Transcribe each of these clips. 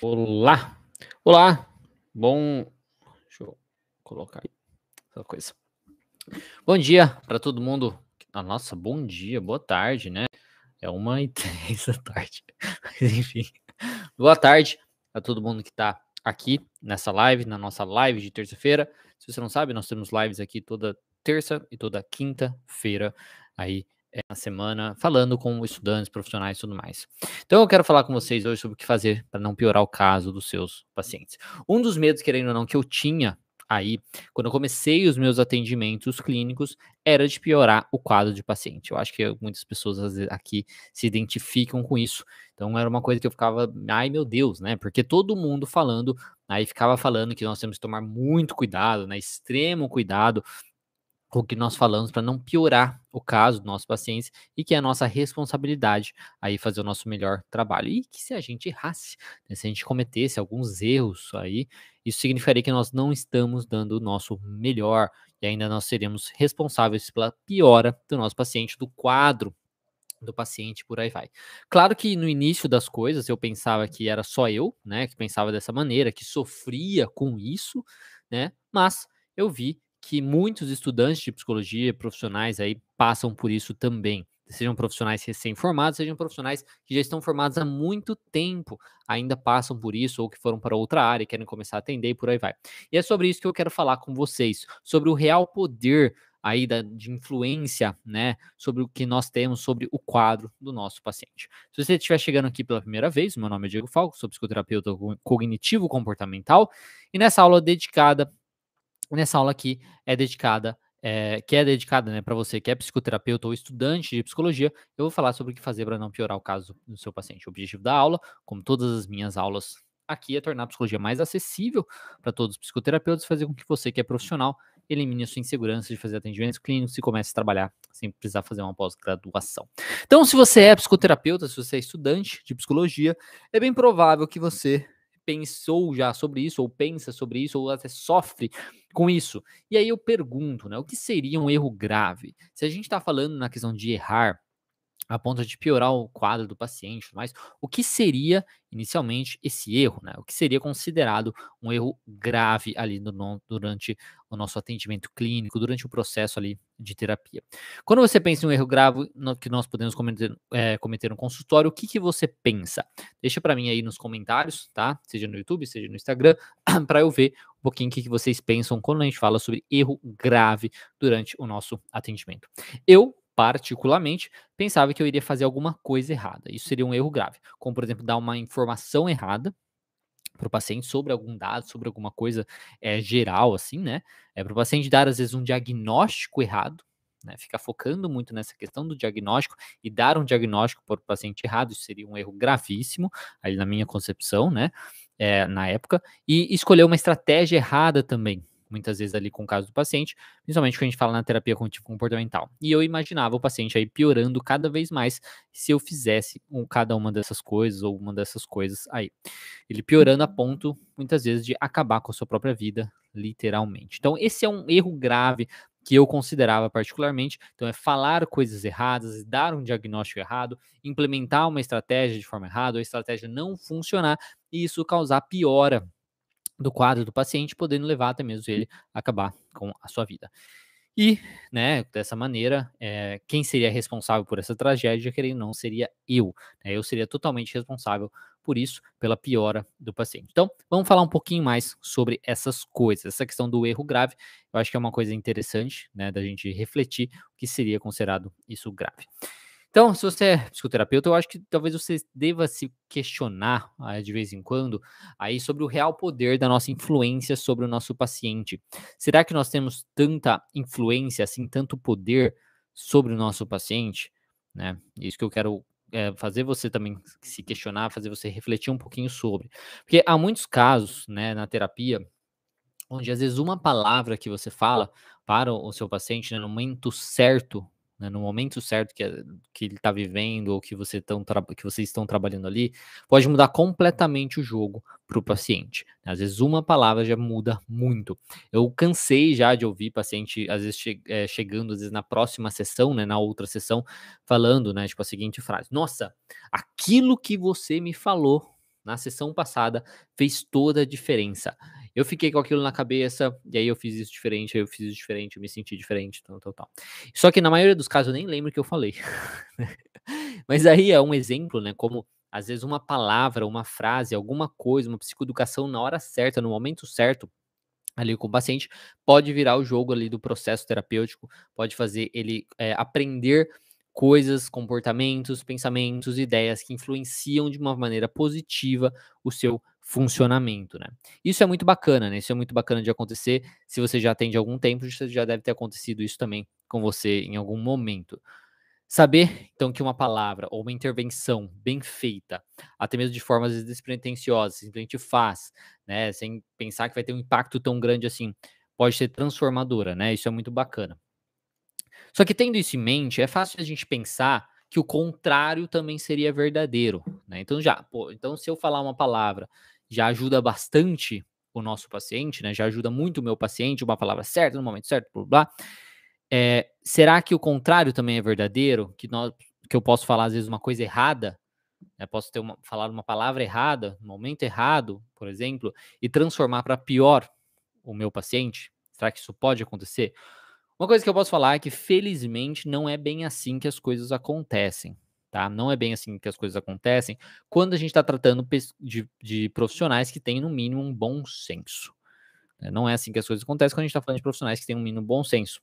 Olá! Olá! Bom. Deixa eu colocar aí essa coisa. Bom dia para todo mundo. Ah, nossa, bom dia, boa tarde, né? É uma e três da tarde. Mas enfim. Boa tarde a todo mundo que está aqui nessa live, na nossa live de terça-feira. Se você não sabe, nós temos lives aqui toda terça e toda quinta-feira aí é, na semana, falando com estudantes, profissionais e tudo mais. Então eu quero falar com vocês hoje sobre o que fazer para não piorar o caso dos seus pacientes. Um dos medos, querendo ou não, que eu tinha aí, quando eu comecei os meus atendimentos clínicos, era de piorar o quadro de paciente. Eu acho que muitas pessoas aqui se identificam com isso. Então era uma coisa que eu ficava, ai meu Deus, né? Porque todo mundo falando, aí ficava falando que nós temos que tomar muito cuidado, né? Extremo cuidado o que nós falamos para não piorar o caso dos nossos pacientes e que é a nossa responsabilidade aí fazer o nosso melhor trabalho. E que se a gente errasse, né, se a gente cometesse alguns erros aí, isso significaria que nós não estamos dando o nosso melhor e ainda nós seremos responsáveis pela piora do nosso paciente, do quadro do paciente, por aí vai. Claro que no início das coisas eu pensava que era só eu, né, que pensava dessa maneira, que sofria com isso, né, mas eu vi que muitos estudantes de psicologia, profissionais aí, passam por isso também. Sejam profissionais recém-formados, sejam profissionais que já estão formados há muito tempo, ainda passam por isso, ou que foram para outra área, querem começar a atender e por aí vai. E é sobre isso que eu quero falar com vocês, sobre o real poder aí da, de influência, né, sobre o que nós temos sobre o quadro do nosso paciente. Se você estiver chegando aqui pela primeira vez, meu nome é Diego Falco, sou psicoterapeuta cognitivo comportamental, e nessa aula dedicada nessa aula aqui é dedicada, é, que é dedicada né, para você que é psicoterapeuta ou estudante de psicologia, eu vou falar sobre o que fazer para não piorar o caso do seu paciente. O objetivo da aula, como todas as minhas aulas aqui, é tornar a psicologia mais acessível para todos os psicoterapeutas, fazer com que você que é profissional elimine a sua insegurança de fazer atendimentos clínicos e comece a trabalhar sem precisar fazer uma pós-graduação. Então, se você é psicoterapeuta, se você é estudante de psicologia, é bem provável que você pensou já sobre isso, ou pensa sobre isso, ou até sofre com isso. E aí eu pergunto, né, o que seria um erro grave? Se a gente está falando na questão de errar, a ponto de piorar o quadro do paciente, mas o que seria inicialmente esse erro, né? O que seria considerado um erro grave ali no, durante o nosso atendimento clínico, durante o processo ali de terapia. Quando você pensa em um erro grave no, que nós podemos cometer, é, cometer no consultório, o que, que você pensa? Deixa para mim aí nos comentários, tá? Seja no YouTube, seja no Instagram, para eu ver um pouquinho o que, que vocês pensam quando a gente fala sobre erro grave durante o nosso atendimento. Eu particularmente, pensava que eu iria fazer alguma coisa errada. Isso seria um erro grave, como por exemplo dar uma informação errada para o paciente sobre algum dado, sobre alguma coisa é, geral, assim, né? É para o paciente dar às vezes um diagnóstico errado, né? Ficar focando muito nessa questão do diagnóstico e dar um diagnóstico para o paciente errado, isso seria um erro gravíssimo, aí na minha concepção, né? É, na época, e escolher uma estratégia errada também, muitas vezes ali com o caso do paciente, principalmente quando a gente fala na terapia cognitivo comportamental. E eu imaginava o paciente aí piorando cada vez mais se eu fizesse um, cada uma dessas coisas ou uma dessas coisas aí. Ele piorando a uhum. ponto, muitas vezes, de acabar com a sua própria vida, literalmente. Então, esse é um erro grave que eu considerava particularmente. Então, é falar coisas erradas, dar um diagnóstico errado, implementar uma estratégia de forma errada, a estratégia não funcionar e isso causar piora do quadro do paciente, podendo levar até mesmo ele acabar com a sua vida. E, né, dessa maneira, é, quem seria responsável por essa tragédia, querendo não, seria eu. Né, eu seria totalmente responsável por isso, pela piora do paciente. Então, vamos falar um pouquinho mais sobre essas coisas. Essa questão do erro grave, eu acho que é uma coisa interessante, né, da gente refletir o que seria considerado isso grave. Então, se você é psicoterapeuta, eu acho que talvez você deva se questionar uh, de vez em quando aí sobre o real poder da nossa influência sobre o nosso paciente. Será que nós temos tanta influência, assim, tanto poder sobre o nosso paciente? Né? Isso que eu quero é, fazer você também se questionar, fazer você refletir um pouquinho sobre. Porque há muitos casos, né, na terapia, onde às vezes uma palavra que você fala para o seu paciente né, no momento certo né, no momento certo que, que ele está vivendo ou que, você tão que vocês estão trabalhando ali, pode mudar completamente o jogo para o paciente. Né? Às vezes uma palavra já muda muito. Eu cansei já de ouvir paciente, às vezes che é, chegando, às vezes na próxima sessão, né, na outra sessão, falando, né, tipo a seguinte frase: Nossa, aquilo que você me falou na sessão passada fez toda a diferença. Eu fiquei com aquilo na cabeça, e aí eu fiz isso diferente, eu fiz isso diferente, eu me senti diferente, tal, tal, tal. Só que na maioria dos casos eu nem lembro o que eu falei. Mas aí é um exemplo, né? Como às vezes uma palavra, uma frase, alguma coisa, uma psicoeducação na hora certa, no momento certo, ali com o paciente, pode virar o jogo ali do processo terapêutico, pode fazer ele é, aprender coisas, comportamentos, pensamentos, ideias que influenciam de uma maneira positiva o seu funcionamento, né? Isso é muito bacana, né? Isso é muito bacana de acontecer. Se você já tem de algum tempo, já deve ter acontecido isso também com você em algum momento. Saber, então, que uma palavra ou uma intervenção bem feita, até mesmo de formas despretensiosas, simplesmente faz, né? Sem pensar que vai ter um impacto tão grande assim, pode ser transformadora, né? Isso é muito bacana. Só que tendo isso em mente, é fácil a gente pensar que o contrário também seria verdadeiro, né? Então já, pô, então se eu falar uma palavra já ajuda bastante o nosso paciente, né? Já ajuda muito o meu paciente, uma palavra certa no momento certo, blá, blá. É, será que o contrário também é verdadeiro? Que, nós, que eu posso falar às vezes uma coisa errada, né? posso ter uma, falar uma palavra errada, no momento errado, por exemplo, e transformar para pior o meu paciente? Será que isso pode acontecer? Uma coisa que eu posso falar é que, felizmente, não é bem assim que as coisas acontecem. Tá? Não é bem assim que as coisas acontecem quando a gente está tratando de, de, profissionais que têm, no mínimo, um bom senso. Né? Não é assim que as coisas acontecem quando a gente está falando de profissionais que têm um mínimo bom senso.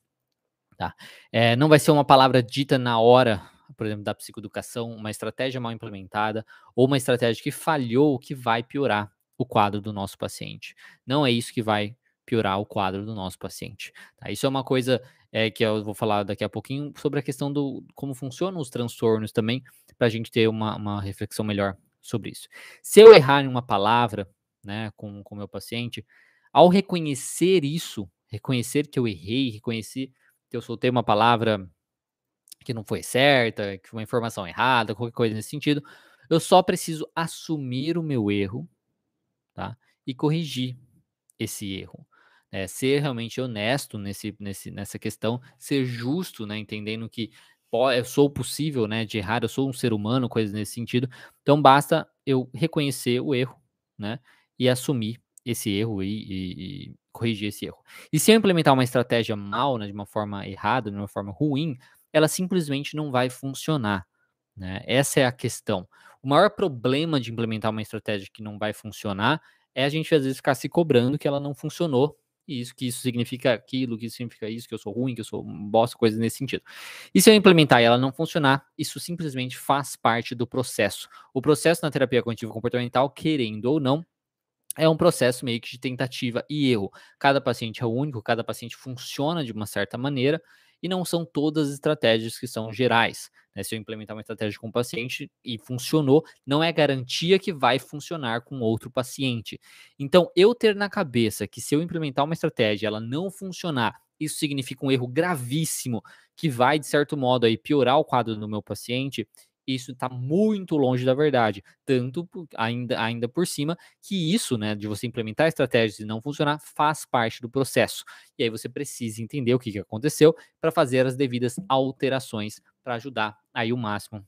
Tá? É, não vai ser uma palavra dita na hora, por exemplo, da psicoeducação, uma estratégia mal implementada ou uma estratégia que falhou que vai piorar o quadro do nosso paciente. Não é isso que vai piorar o quadro do nosso paciente. Tá? Isso é uma coisa é, que eu vou falar daqui a pouquinho sobre a questão do como funcionam os transtornos também, para a gente ter uma, uma reflexão melhor sobre isso. Se eu errar em uma palavra né, com o meu paciente, ao reconhecer isso, reconhecer que eu errei, reconhecer que eu soltei uma palavra que não foi certa, que foi uma informação errada, qualquer coisa nesse sentido, eu só preciso assumir o meu erro, tá? E corrigir esse erro é, ser realmente honesto nesse, nesse, nessa questão, ser justo, né, entendendo que eu sou possível, né, de errar, eu sou um ser humano, coisas nesse sentido. Então basta eu reconhecer o erro, né, e assumir esse erro e, e, e corrigir esse erro. E se eu implementar uma estratégia mal, né, de uma forma errada, de uma forma ruim, ela simplesmente não vai funcionar. Né? Essa é a questão. O maior problema de implementar uma estratégia que não vai funcionar é a gente às vezes ficar se cobrando que ela não funcionou isso, que isso significa aquilo, que isso significa isso, que eu sou ruim, que eu sou bosta, coisas nesse sentido. E se eu implementar e ela não funcionar, isso simplesmente faz parte do processo. O processo na terapia cognitiva comportamental, querendo ou não, é um processo meio que de tentativa e erro. Cada paciente é único, cada paciente funciona de uma certa maneira, e não são todas as estratégias que são gerais. Né? Se eu implementar uma estratégia com um paciente e funcionou, não é garantia que vai funcionar com outro paciente. Então, eu ter na cabeça que se eu implementar uma estratégia ela não funcionar, isso significa um erro gravíssimo que vai, de certo modo, aí, piorar o quadro do meu paciente, isso está muito longe da verdade. Tanto ainda, ainda por cima que isso, né, de você implementar estratégias e não funcionar, faz parte do processo. E aí você precisa entender o que, que aconteceu para fazer as devidas alterações para ajudar aí o máximo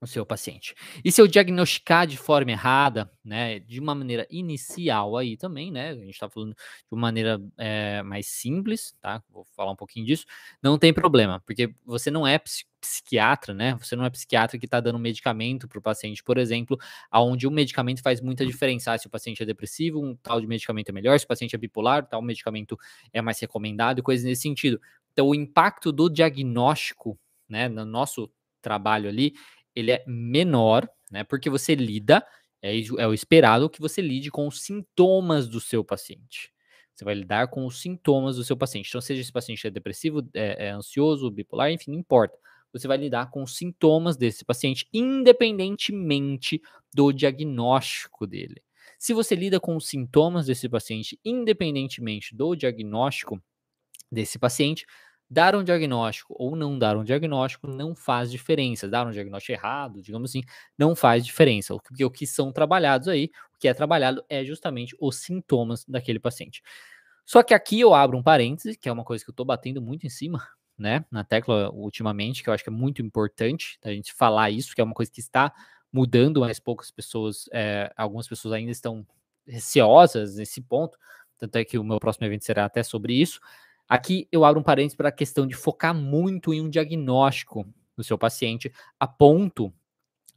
o seu paciente. E se eu diagnosticar de forma errada, né, de uma maneira inicial aí também, né, a gente está falando de uma maneira é, mais simples, tá? Vou falar um pouquinho disso. Não tem problema, porque você não é psiquiatra, né? Você não é psiquiatra que está dando medicamento para o paciente, por exemplo, aonde um medicamento faz muita diferença. Ah, se o paciente é depressivo, um tal de medicamento é melhor. Se o paciente é bipolar, tal medicamento é mais recomendado, coisas nesse sentido. Então, o impacto do diagnóstico, né, no nosso trabalho ali, ele é menor, né? Porque você lida, é, é o esperado que você lide com os sintomas do seu paciente. Você vai lidar com os sintomas do seu paciente. Então, seja esse paciente é depressivo, é, é ansioso, bipolar, enfim, não importa. Você vai lidar com os sintomas desse paciente, independentemente do diagnóstico dele. Se você lida com os sintomas desse paciente, independentemente do diagnóstico desse paciente, Dar um diagnóstico ou não dar um diagnóstico não faz diferença. Dar um diagnóstico errado, digamos assim, não faz diferença. Porque o que são trabalhados aí, o que é trabalhado é justamente os sintomas daquele paciente. Só que aqui eu abro um parêntese, que é uma coisa que eu estou batendo muito em cima, né, na tecla ultimamente, que eu acho que é muito importante a gente falar isso, que é uma coisa que está mudando, mas poucas pessoas, é, algumas pessoas ainda estão receosas nesse ponto. Tanto é que o meu próximo evento será até sobre isso. Aqui eu abro um parênteses para a questão de focar muito em um diagnóstico do seu paciente, a ponto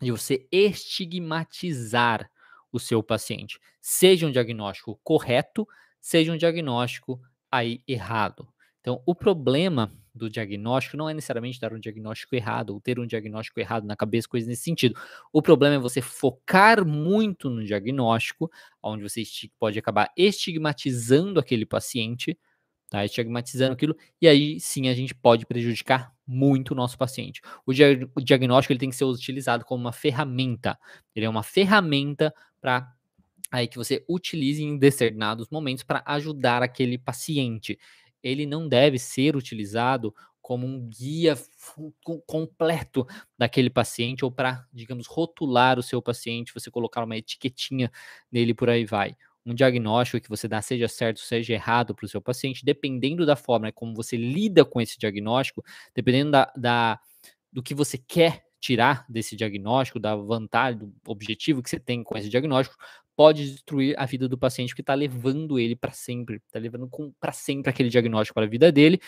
de você estigmatizar o seu paciente. Seja um diagnóstico correto, seja um diagnóstico aí errado. Então, o problema do diagnóstico não é necessariamente dar um diagnóstico errado ou ter um diagnóstico errado na cabeça, coisas nesse sentido. O problema é você focar muito no diagnóstico, onde você pode acabar estigmatizando aquele paciente, tá? Estigmatizando aquilo, e aí sim a gente pode prejudicar muito o nosso paciente. O, dia o diagnóstico ele tem que ser utilizado como uma ferramenta. Ele é uma ferramenta para aí que você utilize em determinados momentos para ajudar aquele paciente ele não deve ser utilizado como um guia completo daquele paciente ou para, digamos, rotular o seu paciente, você colocar uma etiquetinha nele por aí vai. Um diagnóstico que você dá, seja certo, seja errado para o seu paciente, dependendo da forma como você lida com esse diagnóstico, dependendo da, da do que você quer tirar desse diagnóstico, da vantagem, do objetivo que você tem com esse diagnóstico, pode destruir a vida do paciente que está levando ele para sempre, está levando para sempre aquele diagnóstico para a vida dele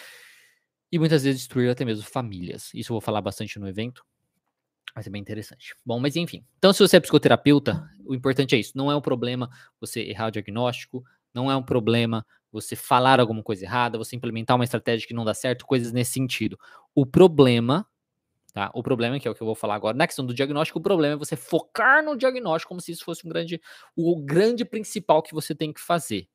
e muitas vezes destruir até mesmo famílias. Isso eu vou falar bastante no evento. Vai ser bem interessante. Bom, mas enfim. Então, se você é psicoterapeuta, o importante é isso. Não é um problema você errar o diagnóstico, não é um problema você falar alguma coisa errada, você implementar uma estratégia que não dá certo, coisas nesse sentido. O problema Tá? O problema, que é o que eu vou falar agora, na questão do diagnóstico, o problema é você focar no diagnóstico como se isso fosse um grande, o grande principal que você tem que fazer.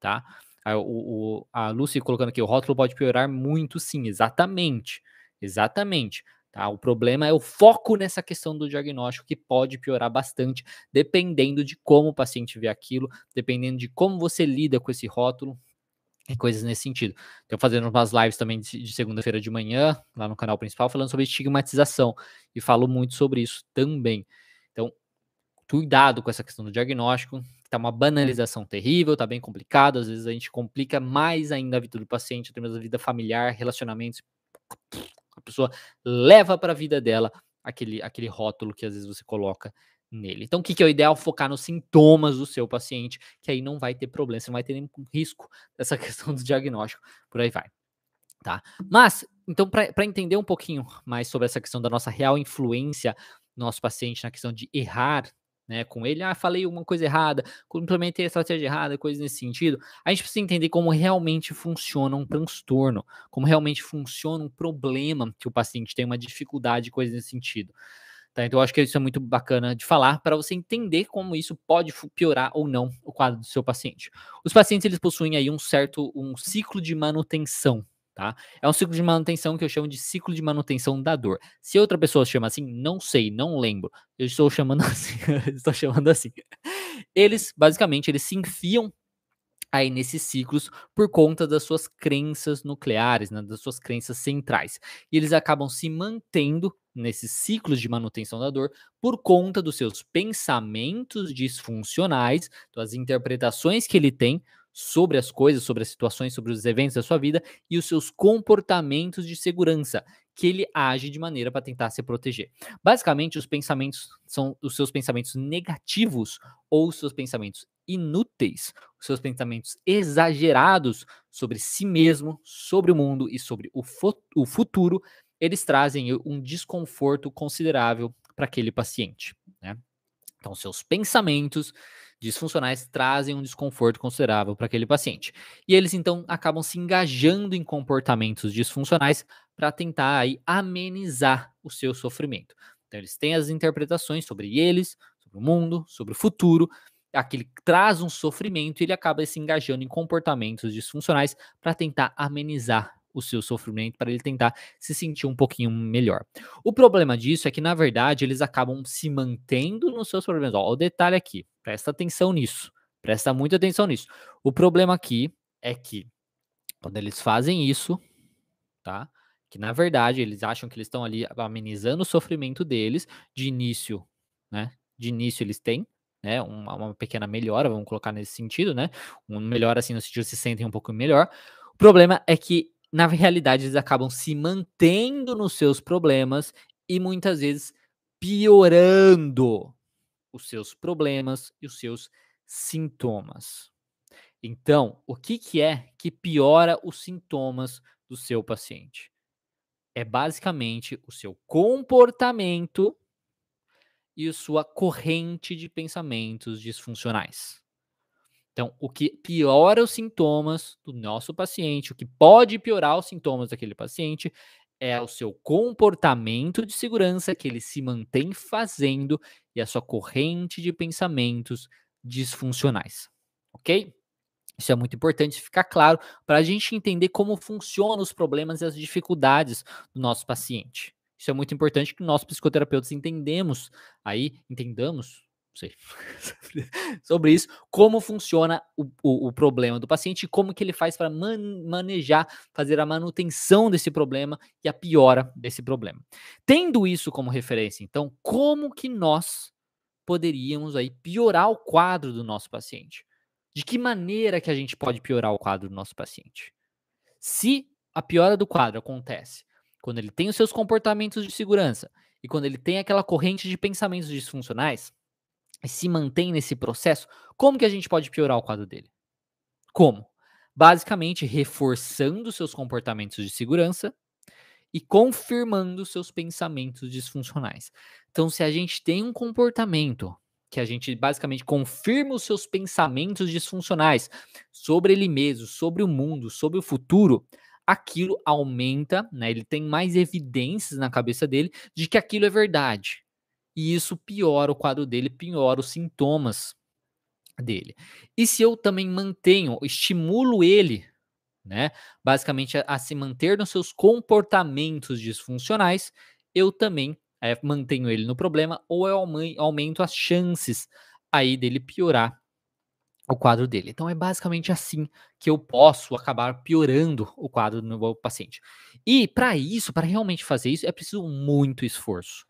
Tá? A, o, a Lucy colocando aqui, o rótulo pode piorar muito, sim, exatamente. Exatamente. Tá? O problema é o foco nessa questão do diagnóstico, que pode piorar bastante, dependendo de como o paciente vê aquilo, dependendo de como você lida com esse rótulo, e coisas nesse sentido. Estou fazendo umas lives também de, segunda-feira de manhã, lá no canal principal, falando sobre estigmatização. E falo muito sobre isso também. Então, cuidado com essa questão do diagnóstico. Está uma banalização terrível, está bem complicado. Às vezes a gente complica mais ainda a vida do paciente, a vida familiar, relacionamentos. A pessoa leva para a vida dela aquele, aquele rótulo que às vezes você coloca nele. Então, o que, que é o ideal? Focar nos sintomas do seu paciente, que aí não vai ter problema, você não vai ter nenhum risco dessa questão do diagnóstico, por aí vai. Tá? Mas, então, para entender um pouquinho mais sobre essa questão da nossa real influência no nosso paciente, na questão de errar né, com ele, ah, falei uma coisa errada, implementei a estratégia errada, coisas nesse sentido, a gente precisa entender como realmente funciona um transtorno, como realmente funciona um problema que o paciente tem, uma dificuldade, coisas nesse sentido. Tá? Então, eu acho que isso é muito bacana de falar para você entender como isso pode piorar ou não o quadro do seu paciente. Os pacientes eles possuem aí um certo um ciclo de manutenção. Tá? É um ciclo de manutenção que eu chamo de ciclo de manutenção da dor. Se outra pessoa chama assim, não sei, não lembro. Eu estou chamando assim, estou chamando assim. Eles, basicamente, eles se enfiam aí nesses ciclos por conta das suas crenças nucleares, né, das suas crenças centrais. E eles acabam se mantendo nesses ciclos de manutenção da dor por conta dos seus pensamentos disfuncionais, das interpretações que ele tem sobre as coisas, sobre as situações, sobre os eventos da sua vida e os seus comportamentos de segurança, que ele age de maneira para tentar se proteger. Basicamente, os pensamentos são os seus pensamentos negativos ou os seus pensamentos inúteis, os seus pensamentos exagerados sobre si mesmo, sobre o mundo e sobre o, o futuro eles trazem um desconforto considerável para aquele paciente. Né? Então, seus pensamentos disfuncionais trazem um desconforto considerável para aquele paciente. E eles então acabam se engajando em comportamentos disfuncionais para tentar aí amenizar o seu sofrimento. Então, eles têm as interpretações sobre eles, sobre o mundo, sobre o futuro, aquele traz um sofrimento e ele acaba se engajando em comportamentos disfuncionais para tentar amenizar o seu sofrimento, para ele tentar se sentir um pouquinho melhor. O problema disso é que, na verdade, eles acabam se mantendo nos seus problemas. Ó, o detalhe aqui, presta atenção nisso, presta muita atenção nisso. O problema aqui é que, quando eles fazem isso, tá? Que na verdade eles acham que eles estão ali amenizando o sofrimento deles, de início, né? De início eles têm, né, uma, uma, pequena melhora, vamos colocar nesse sentido, né? Um melhor assim no sentido se sentem um pouco melhor. O problema é que na realidade, eles acabam se mantendo nos seus problemas e muitas vezes piorando os seus problemas e os seus sintomas. Então, o que, que é que piora os sintomas do seu paciente? É basicamente o seu comportamento e sua corrente de pensamentos disfuncionais. Então, o que piora os sintomas do nosso paciente, o que pode piorar os sintomas daquele paciente, é o seu comportamento de segurança que ele se mantém fazendo e a sua corrente de pensamentos disfuncionais. Ok? Isso é muito importante ficar claro para a gente entender como funcionam os problemas e as dificuldades do nosso paciente. Isso é muito importante que nós psicoterapeutas entendemos aí, entendamos, sei, sobre isso, como funciona o, o, o, problema do paciente e como que ele faz para man, manejar, fazer a manutenção desse problema e a piora desse problema. Tendo isso como referência, então, como que nós poderíamos aí piorar o quadro do nosso paciente? De que maneira que a gente pode piorar o quadro do nosso paciente? Se a piora do quadro acontece quando ele tem os seus comportamentos de segurança e quando ele tem aquela corrente de pensamentos disfuncionais se mantém nesse processo, como que a gente pode piorar o quadro dele? Como? Basicamente reforçando seus comportamentos de segurança e confirmando seus pensamentos disfuncionais. Então, se a gente tem um comportamento que a gente basicamente confirma os seus pensamentos disfuncionais sobre ele mesmo, sobre o mundo, sobre o futuro, aquilo aumenta, né? Ele tem mais evidências na cabeça dele de que aquilo é verdade. E isso piora o quadro dele, piora os sintomas dele. E se eu também mantenho, estimulo ele, né, basicamente a, a se manter nos seus comportamentos disfuncionais, eu também é, mantenho ele no problema ou eu aumento as chances aí dele piorar o quadro dele. Então é basicamente assim que eu posso acabar piorando o quadro do meu paciente. E para isso, para realmente fazer isso, é preciso muito esforço.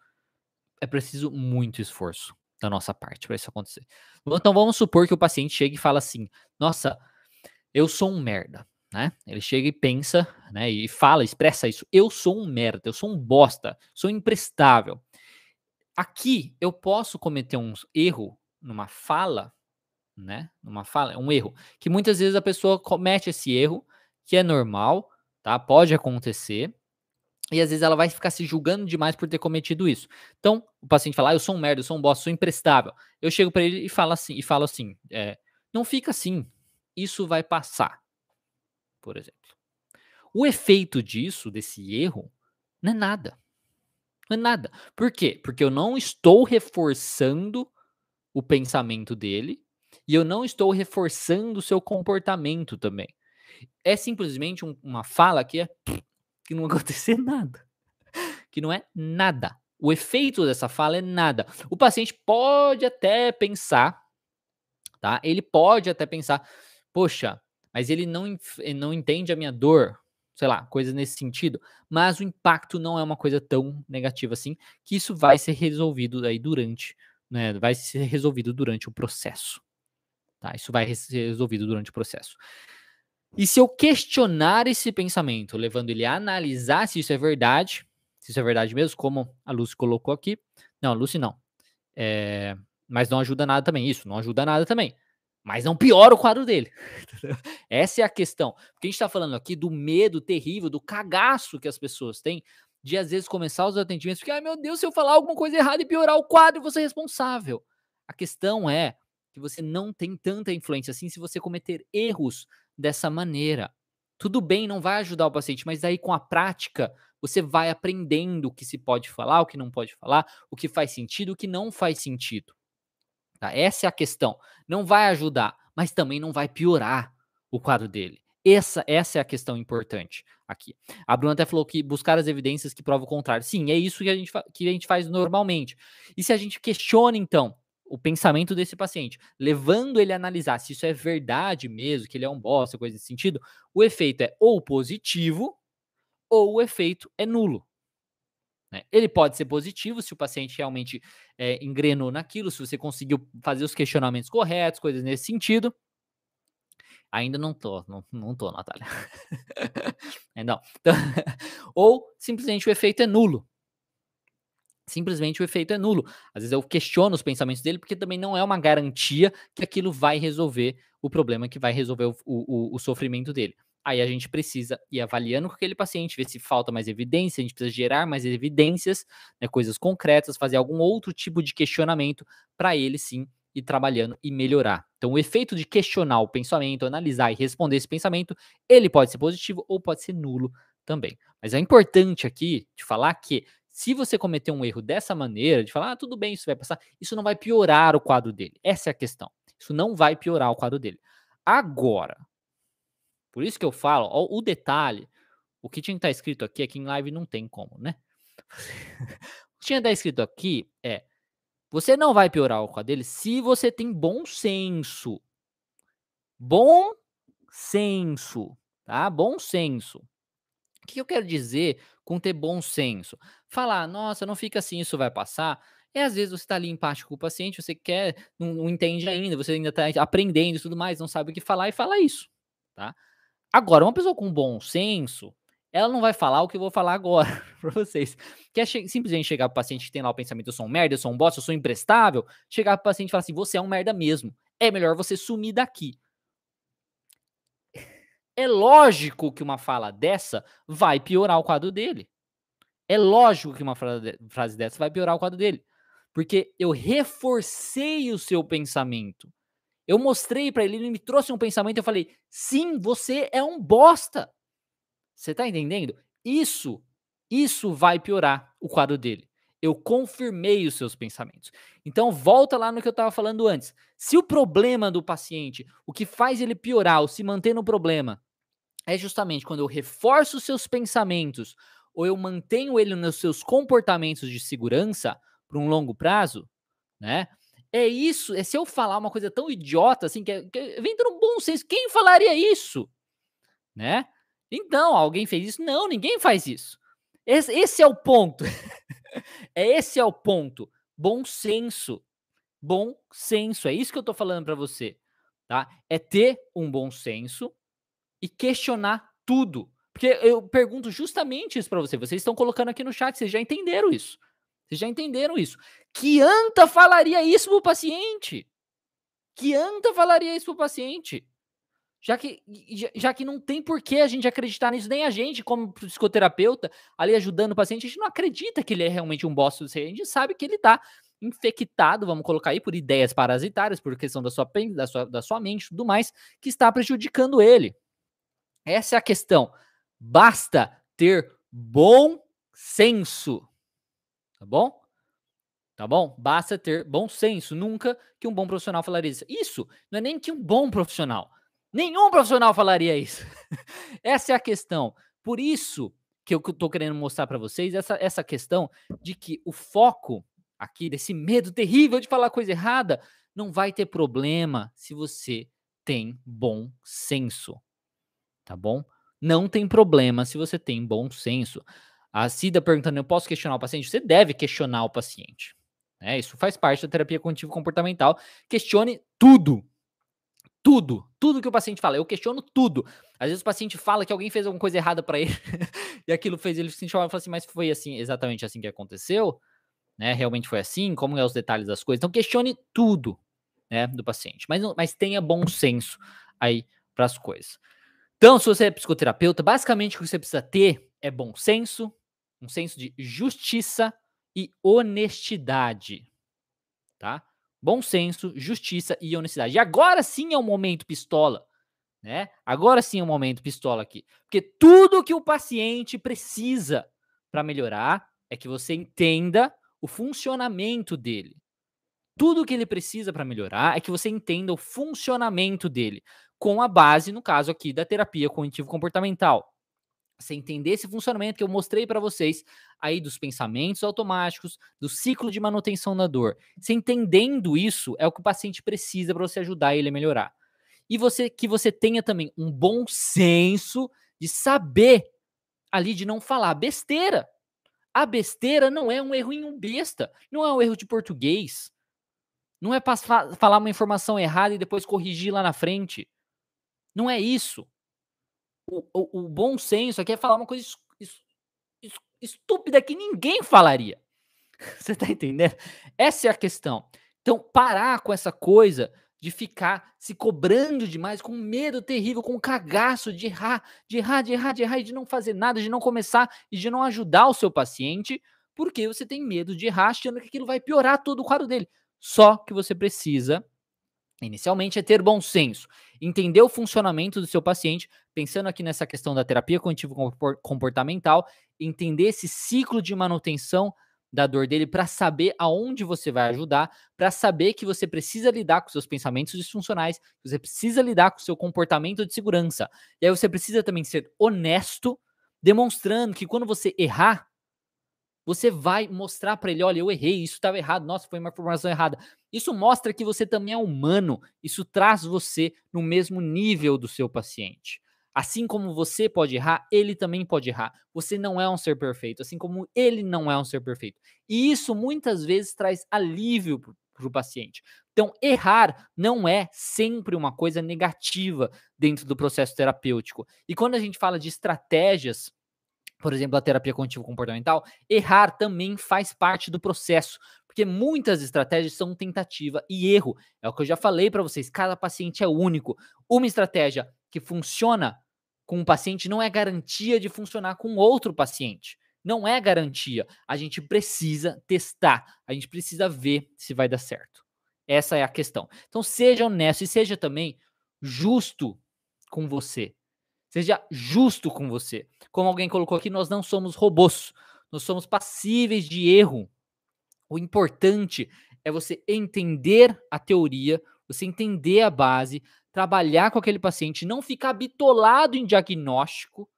É preciso muito esforço da nossa parte para isso acontecer. Então vamos supor que o paciente chega e fala assim: "Nossa, eu sou um merda" né? Ele chega e pensa, né? E fala, expressa isso. Eu sou um merda, eu sou um bosta, sou imprestável. Aqui eu posso cometer um erro numa fala, né? Numa fala, é um erro que muitas vezes a pessoa comete esse erro, que é normal, tá? Pode acontecer. E às vezes ela vai ficar se julgando demais por ter cometido isso. Então, o paciente fala: ah, eu sou um merda, eu sou um bosta, sou imprestável. Eu chego para ele e falo assim, e falo assim: é, não fica assim. Isso vai passar por exemplo. O efeito disso, desse erro, não é nada. Não é nada. Por quê? Porque eu não estou reforçando o pensamento dele e eu não estou reforçando o seu comportamento também. É simplesmente um, uma fala que é que não acontecer nada. Que não é nada. O efeito dessa fala é nada. O paciente pode até pensar, tá? Ele pode até pensar, poxa, mas ele não, não entende a minha dor, sei lá, coisas nesse sentido, mas o impacto não é uma coisa tão negativa assim, que isso vai ser resolvido aí durante, né, vai ser resolvido durante o processo. Tá? Isso vai ser resolvido durante o processo. E se eu questionar esse pensamento, levando ele a analisar se isso é verdade, se isso é verdade mesmo, como a Lucy colocou aqui. Não, a Lucy não. É, mas não ajuda nada também. Isso, não ajuda nada também mas não piora o quadro dele. Essa é a questão. Porque a gente está falando aqui do medo terrível, do cagaço que as pessoas têm de às vezes começar os atendimentos porque, ai meu Deus, se eu falar alguma coisa errada e piorar o quadro, você é responsável. A questão é que você não tem tanta influência assim se você cometer erros dessa maneira. Tudo bem, não vai ajudar o paciente, mas aí com a prática você vai aprendendo o que se pode falar, o que não pode falar, o que faz sentido, o que não faz sentido. Tá? Essa é a questão. Não vai ajudar, mas também não vai piorar o quadro dele. Essa, essa é a questão importante aqui. A Bruna até falou que buscar as evidências que provam o contrário. Sim, é isso que a gente, que a gente faz normalmente. E se a gente questiona, então, o pensamento desse paciente, levando ele a analisar se isso é verdade mesmo, que ele é um bosta, coisa desse sentido, o efeito é ou positivo ou o efeito é nulo. Né? Ele pode ser positivo se o paciente realmente é, engrenou naquilo, se você conseguiu fazer os questionamentos corretos, coisas nesse sentido. Ainda não tô, não, não tô, Natália. não. Então, ou simplesmente o efeito é nulo. Simplesmente o efeito é nulo. Às vezes eu questiono os pensamentos dele, porque também não é uma garantia que aquilo vai resolver o problema, que vai resolver o, o, o sofrimento dele. Aí a gente precisa ir avaliando com aquele paciente, ver se falta mais evidência, a gente precisa gerar mais evidências, né, coisas concretas, fazer algum outro tipo de questionamento para ele sim ir trabalhando e melhorar. Então, o efeito de questionar o pensamento, analisar e responder esse pensamento, ele pode ser positivo ou pode ser nulo também. Mas é importante aqui de falar que se você cometer um erro dessa maneira, de falar, ah, tudo bem, isso vai passar, isso não vai piorar o quadro dele. Essa é a questão. Isso não vai piorar o quadro dele. Agora, por isso que eu falo, ó, o detalhe, o que tinha que estar tá escrito aqui, aqui em live não tem como, né? o que tinha que estar tá escrito aqui é: você não vai piorar o quadro dele se você tem bom senso. Bom senso, tá? Bom senso. O que eu quero dizer com ter bom senso? Falar, nossa, não fica assim, isso vai passar. É às vezes você está ali empático com o paciente, você quer, não, não entende ainda, você ainda está aprendendo e tudo mais, não sabe o que falar e fala isso, tá? Agora, uma pessoa com bom senso, ela não vai falar o que eu vou falar agora para vocês. Que é che simplesmente chegar pro paciente que tem lá o pensamento, eu sou um merda, eu sou um bosta, eu sou imprestável, chegar pro paciente e falar assim, você é um merda mesmo. É melhor você sumir daqui. É lógico que uma fala dessa vai piorar o quadro dele. É lógico que uma frase dessa vai piorar o quadro dele. Porque eu reforcei o seu pensamento. Eu mostrei para ele, ele me trouxe um pensamento, eu falei: "Sim, você é um bosta". Você tá entendendo? Isso, isso vai piorar o quadro dele. Eu confirmei os seus pensamentos. Então volta lá no que eu estava falando antes. Se o problema do paciente, o que faz ele piorar ou se manter no problema, é justamente quando eu reforço os seus pensamentos ou eu mantenho ele nos seus comportamentos de segurança por um longo prazo, né? É isso, é se eu falar uma coisa tão idiota assim, que, é, que vem no bom senso, quem falaria isso? Né? Então, alguém fez isso? Não, ninguém faz isso. Esse, esse é o ponto. é esse é o ponto. Bom senso. Bom senso. É isso que eu tô falando para você, tá? É ter um bom senso e questionar tudo. Porque eu pergunto justamente isso para você. Vocês estão colocando aqui no chat, vocês já entenderam isso. Vocês já entenderam isso. Que anta falaria isso pro paciente? Que anta falaria isso pro paciente? Já que, já, que não tem por que a gente acreditar nisso, nem a gente, como psicoterapeuta, ali ajudando o paciente, a gente não acredita que ele é realmente um bosta. A gente sabe que ele tá infectado, vamos colocar aí, por ideias parasitárias, por questão da sua, da sua, da sua mente e tudo mais, que está prejudicando ele. Essa é a questão. Basta ter bom senso. Tá bom? Tá bom? Basta ter bom senso. Nunca que um bom profissional falaria isso. Isso não é nem que um bom profissional. Nenhum profissional falaria isso. essa é a questão. Por isso que eu tô querendo mostrar para vocês essa, essa questão de que o foco aqui desse medo terrível de falar coisa errada não vai ter problema se você tem bom senso. Tá bom? Não tem problema se você tem bom senso. A Cida perguntando: eu posso questionar o paciente? Você deve questionar o paciente. Né? Isso faz parte da terapia cognitivo-comportamental. Questione tudo. Tudo. Tudo que o paciente fala. Eu questiono tudo. Às vezes o paciente fala que alguém fez alguma coisa errada para ele e aquilo fez ele se mal e fala assim: mas foi assim, exatamente assim que aconteceu? Né? Realmente foi assim? Como é os detalhes das coisas? Então questione tudo né, do paciente. Mas, mas tenha bom senso aí para as coisas. Então, se você é psicoterapeuta, basicamente o que você precisa ter é bom senso, um senso de justiça e honestidade, tá? Bom senso, justiça e honestidade. E agora sim é o momento pistola, né? Agora sim é o momento pistola aqui, porque tudo que o paciente precisa para melhorar é que você entenda o funcionamento dele. Tudo que ele precisa para melhorar é que você entenda o funcionamento dele, com a base, no caso aqui, da terapia cognitivo comportamental você entender esse funcionamento que eu mostrei para vocês aí dos pensamentos automáticos, do ciclo de manutenção da dor. Você entendendo isso é o que o paciente precisa para você ajudar ele a melhorar. E você que você tenha também um bom senso de saber ali de não falar besteira. A besteira não é um erro em um besta, não é um erro de português. Não é para falar uma informação errada e depois corrigir lá na frente. Não é isso o, o, o bom senso aqui é falar uma coisa es, es, es, estúpida que ninguém falaria. Você tá entendendo? Essa é a questão. Então, parar com essa coisa de ficar se cobrando demais, com medo terrível, com cagaço de errar, de errar, de errar, de errar, e de não fazer nada, de não começar e de não ajudar o seu paciente, porque você tem medo de errar, achando que aquilo vai piorar todo o quadro dele. Só que você precisa, inicialmente, é ter bom senso, entender o funcionamento do seu paciente, pensando aqui nessa questão da terapia cognitivo comportamental, entender esse ciclo de manutenção da dor dele para saber aonde você vai ajudar, para saber que você precisa lidar com seus pensamentos disfuncionais, que você precisa lidar com seu comportamento de segurança. E aí você precisa também ser honesto, demonstrando que quando você errar, você vai mostrar para ele, olha, eu errei, isso estava errado, nossa, foi uma informação errada. Isso mostra que você também é humano, isso traz você no mesmo nível do seu paciente. Assim como você pode errar, ele também pode errar. Você não é um ser perfeito, assim como ele não é um ser perfeito. E isso muitas vezes traz alívio para o paciente. Então, errar não é sempre uma coisa negativa dentro do processo terapêutico. E quando a gente fala de estratégias, por exemplo, a terapia cognitivo comportamental, errar também faz parte do processo, porque muitas estratégias são tentativa e erro. É o que eu já falei para vocês, cada paciente é único. Uma estratégia que funciona com um paciente não é garantia de funcionar com outro paciente. Não é garantia. A gente precisa testar, a gente precisa ver se vai dar certo. Essa é a questão. Então seja honesto e seja também justo com você. Seja justo com você. Como alguém colocou aqui, nós não somos robôs. Nós somos passíveis de erro. O importante é você entender a teoria, você entender a base, trabalhar com aquele paciente, não ficar bitolado em diagnóstico,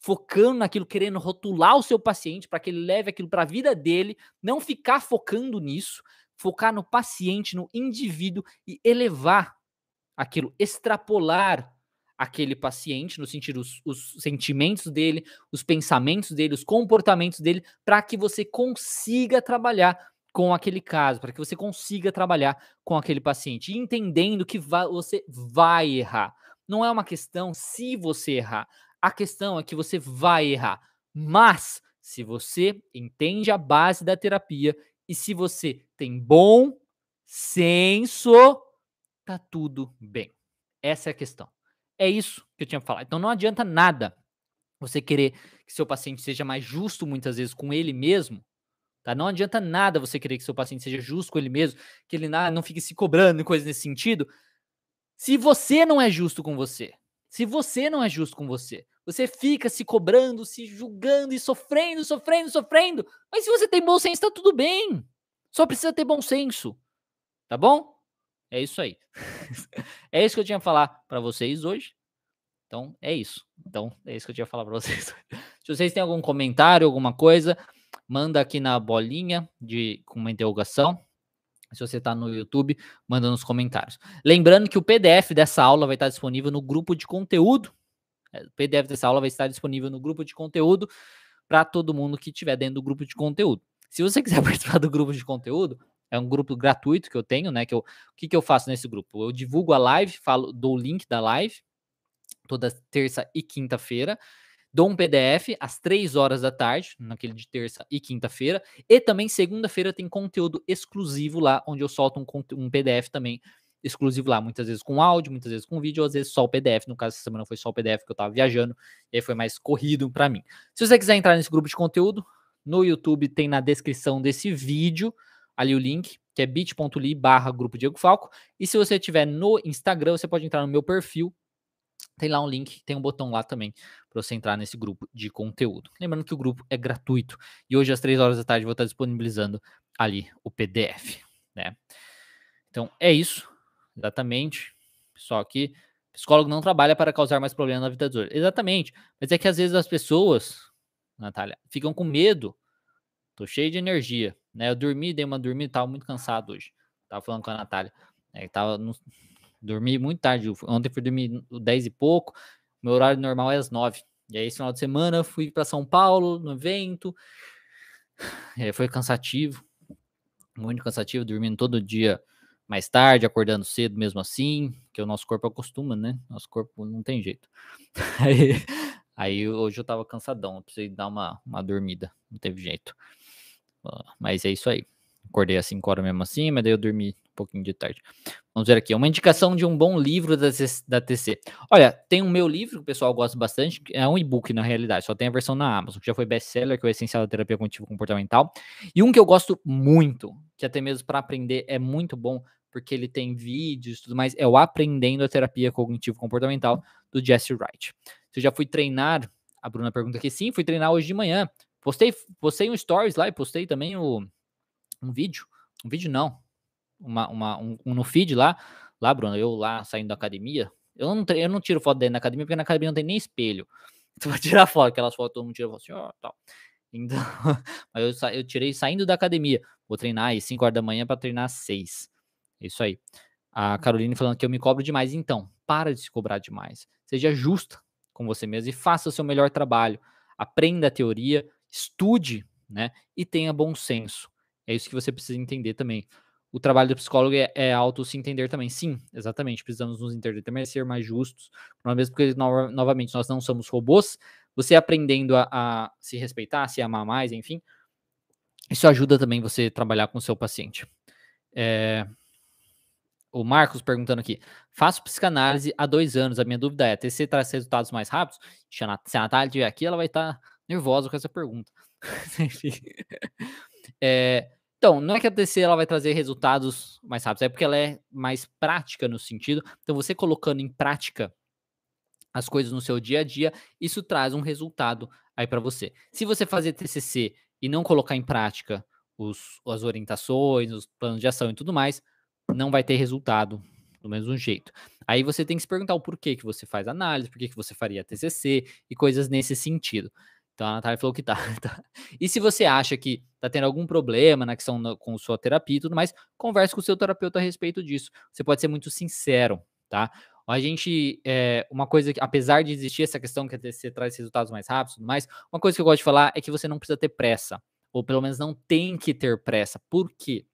focando naquilo, querendo rotular o seu paciente para que ele leve aquilo para a vida dele, não ficar focando nisso, focar no paciente, no indivíduo e elevar aquilo, extrapolar aquele paciente, no sentido os, os sentimentos dele, os pensamentos dele, os comportamentos dele, para que você consiga trabalhar com aquele caso, para que você consiga trabalhar com aquele paciente, entendendo que você vai errar. Não é uma questão se você errar, a questão é que você vai errar. Mas se você entende a base da terapia e se você tem bom senso, tá tudo bem. Essa é a questão. É isso que eu tinha falar. Então não adianta nada você querer que seu paciente seja mais justo muitas vezes com ele mesmo Tá? Não adianta nada você querer que seu paciente seja justo com ele mesmo, que ele não fique se cobrando e coisas nesse sentido. Se você não é justo com você, se você não é justo com você, você fica se cobrando, se julgando e sofrendo, sofrendo, sofrendo. Mas se você tem bom senso, tá tudo bem. Só precisa ter bom senso. Tá bom? É isso aí. é isso que eu tinha a falar para vocês hoje. Então, é isso. Então, é isso que eu tinha a falar para vocês. se vocês têm algum comentário, alguma coisa, manda aqui na bolinha de com uma interrogação. Se você está no YouTube, manda nos comentários. Lembrando que o PDF dessa aula vai estar disponível no grupo de conteúdo. É, o PDF dessa aula vai estar disponível no grupo de conteúdo para todo mundo que estiver dentro do grupo de conteúdo. Se você quiser participar do grupo de conteúdo, é um grupo gratuito que eu tenho, né? Que eu, o que, que eu faço nesse grupo? Eu divulgo a live, falo, dou o link da live toda terça e quinta-feira dou um PDF às 3 horas da tarde, naquele de terça e quinta-feira, e também segunda-feira tem conteúdo exclusivo lá, onde eu solto um, um, PDF também exclusivo lá, muitas vezes com áudio, muitas vezes com vídeo, às vezes só o PDF, no caso essa semana foi só o PDF que eu tava viajando, e aí foi mais corrido para mim. Se você quiser entrar nesse grupo de conteúdo, no YouTube tem na descrição desse vídeo ali o link, que é bit.ly barra grupo Diego Falco, e se você estiver no Instagram, você pode entrar no meu perfil, tem lá um link, tem um botão lá também para você entrar nesse grupo de conteúdo. Lembrando que o grupo é gratuito e hoje às três horas da tarde vou estar disponibilizando ali o PDF, né? Então é isso, exatamente. Pessoal aqui, psicólogo não trabalha para causar mais problemas na vida dos outros. Exatamente, mas é que às vezes as pessoas, Natália, ficam com medo. Tô cheio de energia, né? Eu dormi, dei uma dormida, tava muito cansado hoje. Tava falando com a Natália, né? Tava no, Dormi muito tarde. Ontem fui dormir 10 e pouco. Meu horário normal é às 9. E aí, esse final de semana, fui para São Paulo, no evento. É, foi cansativo. Muito cansativo, dormindo todo dia mais tarde, acordando cedo mesmo assim, que o nosso corpo acostuma, né? Nosso corpo não tem jeito. Aí, aí hoje eu tava cansadão, precisei dar uma, uma dormida, não teve jeito. Mas é isso aí. Acordei às 5 horas mesmo assim, mas daí eu dormi um pouquinho de tarde. Vamos ver aqui. Uma indicação de um bom livro da, da TC. Olha, tem um meu livro que o pessoal gosta bastante. É um e-book, na realidade. Só tem a versão na Amazon, que já foi best-seller, que é o Essencial da Terapia Cognitivo Comportamental. E um que eu gosto muito, que até mesmo para aprender é muito bom, porque ele tem vídeos e tudo mais, é o Aprendendo a Terapia Cognitivo Comportamental, do Jesse Wright. Você já fui treinar? A Bruna pergunta aqui. Sim, fui treinar hoje de manhã. Postei, postei um stories lá e postei também o, um vídeo. Um vídeo não, uma, uma, um, um, no feed lá, lá, Bruno, eu lá saindo da academia, eu não, eu não tiro foto dentro da academia, porque na academia não tem nem espelho. Tu vai tirar foto, aquelas fotos, todo mundo tira assim, ó, tal. Então, mas eu, eu tirei saindo da academia. Vou treinar às 5 horas da manhã para treinar às 6. Isso aí. A Caroline falando que eu me cobro demais. Então, para de se cobrar demais. Seja justa com você mesmo e faça o seu melhor trabalho. Aprenda a teoria, estude, né? E tenha bom senso. É isso que você precisa entender também o trabalho do psicólogo é, é auto se entender também. Sim, exatamente. Precisamos nos entender também, ser mais justos. Mesmo porque, no, novamente, nós não somos robôs. Você aprendendo a, a, se respeitar, se amar mais, enfim. Isso ajuda também você trabalhar com o seu paciente. É, o Marcos perguntando aqui. Faço psicanálise há dois anos. A minha dúvida é: TC traz resultados mais rápidos? Se a Natália estiver aqui, ela vai estar nervosa com essa pergunta. É, então, não é que a TC ela vai trazer resultados mais rápidos, é porque ela é mais prática no sentido. Então, você colocando em prática as coisas no seu dia a dia, isso traz um resultado aí para você. Se você fazer TCC e não colocar em prática os, as orientações, os planos de ação e tudo mais, não vai ter resultado do mesmo jeito. Aí você tem que se perguntar o porquê que você faz análise, por que você faria TCC e coisas nesse sentido. Então a Natália falou que tá, tá. E se você acha que tá tendo algum problema na questão no, com sua terapia e tudo mais, converse com o seu terapeuta a respeito disso. Você pode ser muito sincero, tá? A gente, é, uma coisa que, apesar de existir essa questão que você traz resultados mais rápidos e tudo mais, uma coisa que eu gosto de falar é que você não precisa ter pressa, ou pelo menos não tem que ter pressa. Por quê?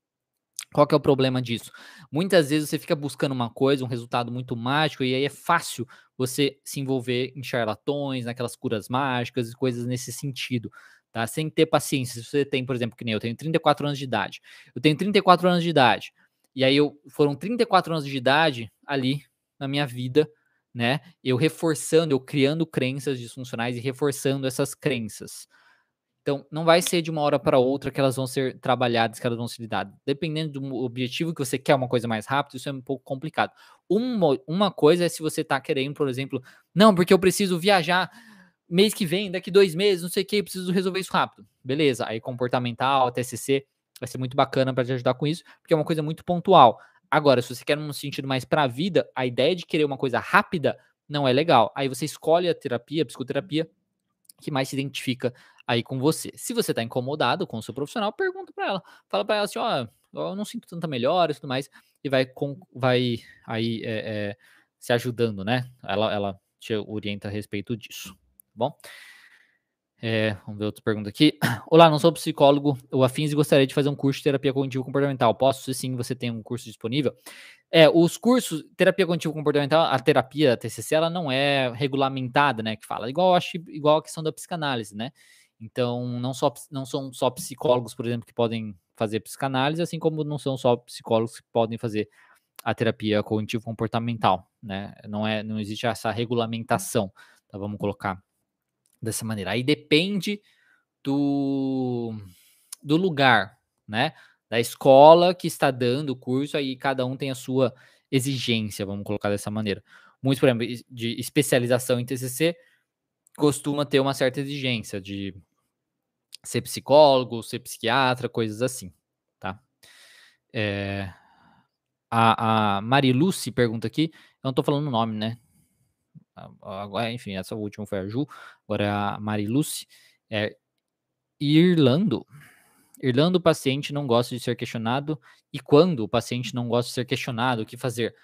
Qual que é o problema disso? Muitas vezes você fica buscando uma coisa, um resultado muito mágico, e aí é fácil você se envolver em charlatões, naquelas curas mágicas e coisas nesse sentido, tá? Sem ter paciência. Se você tem, por exemplo, que nem eu tenho 34 anos de idade. Eu tenho 34 anos de idade. E aí eu foram 34 anos de idade ali na minha vida, né? Eu reforçando, eu criando crenças disfuncionais e reforçando essas crenças. Então, não vai ser de uma hora para outra que elas vão ser trabalhadas, que elas vão ser lidadas. Dependendo do objetivo que você quer uma coisa mais rápida, isso é um pouco complicado. Uma, uma coisa é se você está querendo, por exemplo, não, porque eu preciso viajar mês que vem, daqui dois meses, não sei o que, preciso resolver isso rápido. Beleza, aí comportamental, TCC, vai ser muito bacana para te ajudar com isso, porque é uma coisa muito pontual. Agora, se você quer um sentido mais para a vida, a ideia de querer uma coisa rápida não é legal. Aí você escolhe a terapia, a psicoterapia, que mais se identifica aí com você. Se você está incomodado com o seu profissional, pergunta para ela. Fala para ela assim, ó, oh, eu não sinto tanta melhora e tudo mais, e vai, com, vai aí é, é, se ajudando, né? Ela, ela te orienta a respeito disso, tá bom? É, vamos ver outra pergunta aqui. Olá, não sou psicólogo ou afins e gostaria de fazer um curso de terapia cognitivo comportamental. Posso? Se sim, você tem um curso disponível. É, os cursos, terapia cognitivo comportamental, a terapia, a TCC, ela não é regulamentada, né, que fala. Igual, acho, igual a questão da psicanálise, né? Então, não, só, não são só psicólogos, por exemplo, que podem fazer psicanálise, assim como não são só psicólogos que podem fazer a terapia cognitivo comportamental, né? Não é, não existe essa regulamentação, tá? Vamos colocar dessa maneira. Aí depende do, do lugar, né? Da escola que está dando o curso, aí cada um tem a sua exigência, vamos colocar dessa maneira. Muitos, por exemplo, de especialização em TCC costuma ter uma certa exigência de ser psicólogo, ser psiquiatra, coisas assim, tá? É, a, a Mariluce pergunta aqui, eu não tô falando o nome, né? Agora, enfim, essa última foi a Ju, agora é a Mariluce. É, Irlando. Irlando, o paciente não gosta de ser questionado. E quando o paciente não gosta de ser questionado, o que fazer?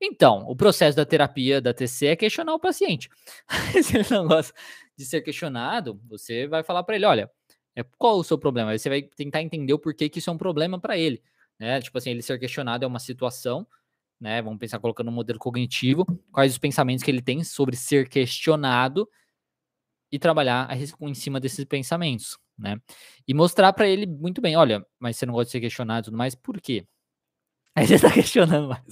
Então, o processo da terapia da TC é questionar o paciente. Se ele não gosta de ser questionado, você vai falar para ele: olha, é, qual o seu problema? Aí você vai tentar entender o porquê que isso é um problema para ele. Né? Tipo assim, ele ser questionado é uma situação, né? Vamos pensar colocando um modelo cognitivo, quais os pensamentos que ele tem sobre ser questionado e trabalhar em cima desses pensamentos, né? E mostrar para ele muito bem, olha, mas você não gosta de ser questionado e tudo mais, por quê? Aí você tá questionando mais.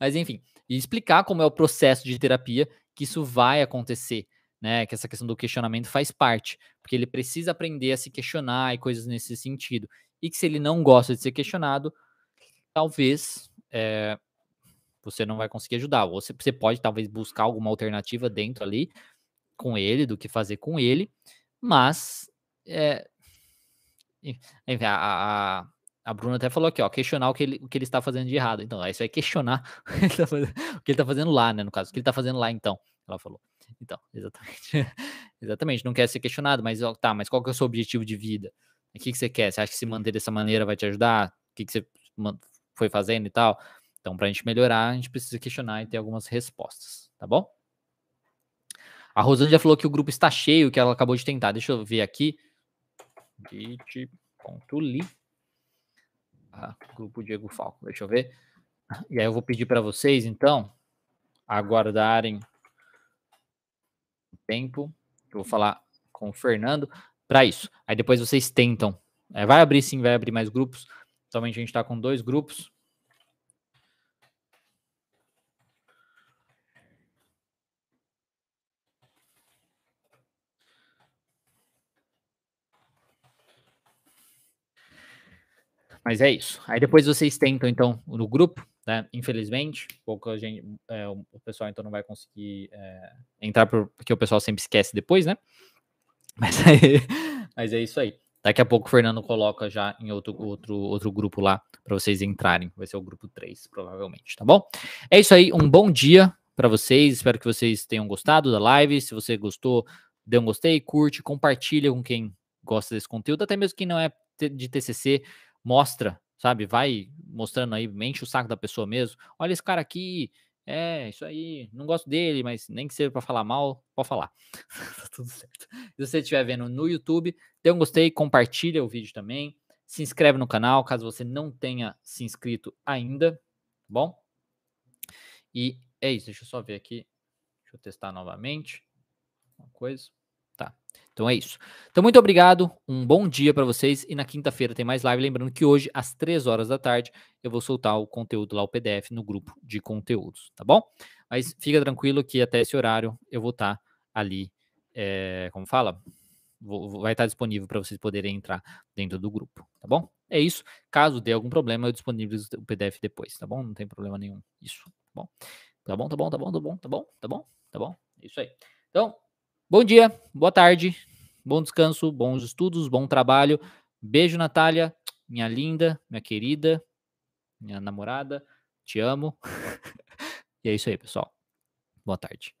Mas enfim, e explicar como é o processo de terapia que isso vai acontecer, né? Que essa questão do questionamento faz parte, porque ele precisa aprender a se questionar e coisas nesse sentido. E que se ele não gosta de ser questionado, talvez é, você não vai conseguir ajudar. Você, você pode talvez buscar alguma alternativa dentro ali com ele, do que fazer com ele, mas é, a, a, a Bruna até falou aqui, ó, questionar o que ele, o que ele está fazendo de errado. Então, você vai questionar o que, ele está fazendo, ele está fazendo lá, né? No caso, o que ele está fazendo lá, então. Ela falou. Então, exatamente. exatamente, não quer ser questionado, mas tá, mas qual que é o seu objetivo de vida? O que, que você quer? Você acha que se manter dessa maneira vai te ajudar? O que, que você foi fazendo e tal? Então, para a gente melhorar, a gente precisa questionar e ter algumas respostas, tá bom? A Rosane já falou que o grupo está cheio, que ela acabou de tentar. Deixa eu ver aqui. Git.ly. Ah, grupo Diego Falco. Deixa eu ver. E aí eu vou pedir para vocês, então, aguardarem tempo. Eu vou falar com o Fernando para isso. Aí depois vocês tentam. É, vai abrir sim, vai abrir mais grupos. Atualmente a gente está com dois grupos. Mas é isso. Aí depois vocês tentam, então, no grupo, né? Infelizmente, pouca gente, é, o pessoal então não vai conseguir é, entrar porque o pessoal sempre esquece depois, né? Mas, aí, mas é isso aí. Daqui a pouco o Fernando coloca já em outro, outro, outro grupo lá para vocês entrarem. Vai ser o grupo 3, provavelmente, tá bom? É isso aí. Um bom dia para vocês. Espero que vocês tenham gostado da live. Se você gostou, dê um gostei, curte, compartilha com quem gosta desse conteúdo, até mesmo quem não é de TCC mostra, sabe? Vai mostrando aí, mente o saco da pessoa mesmo. Olha esse cara aqui, é, isso aí, não gosto dele, mas nem que seja para falar mal, pode falar. tá tudo certo. Se você estiver vendo no YouTube, dê um gostei, compartilha o vídeo também. Se inscreve no canal, caso você não tenha se inscrito ainda, tá bom? E é isso, deixa eu só ver aqui. Deixa eu testar novamente. Uma coisa. Então é isso. Então, muito obrigado, um bom dia para vocês. E na quinta-feira tem mais live. Lembrando que hoje, às três horas da tarde, eu vou soltar o conteúdo lá, o PDF, no grupo de conteúdos, tá bom? Mas fica tranquilo que até esse horário eu vou estar tá ali, é, como fala? Vou, vai estar tá disponível para vocês poderem entrar dentro do grupo, tá bom? É isso. Caso dê algum problema, eu disponibilizo o PDF depois, tá bom? Não tem problema nenhum. Isso, tá bom? Tá bom, tá bom, tá bom, tá bom, tá bom, tá bom, tá bom. Isso aí. Então, Bom dia, boa tarde, bom descanso, bons estudos, bom trabalho. Beijo, Natália, minha linda, minha querida, minha namorada. Te amo. e é isso aí, pessoal. Boa tarde.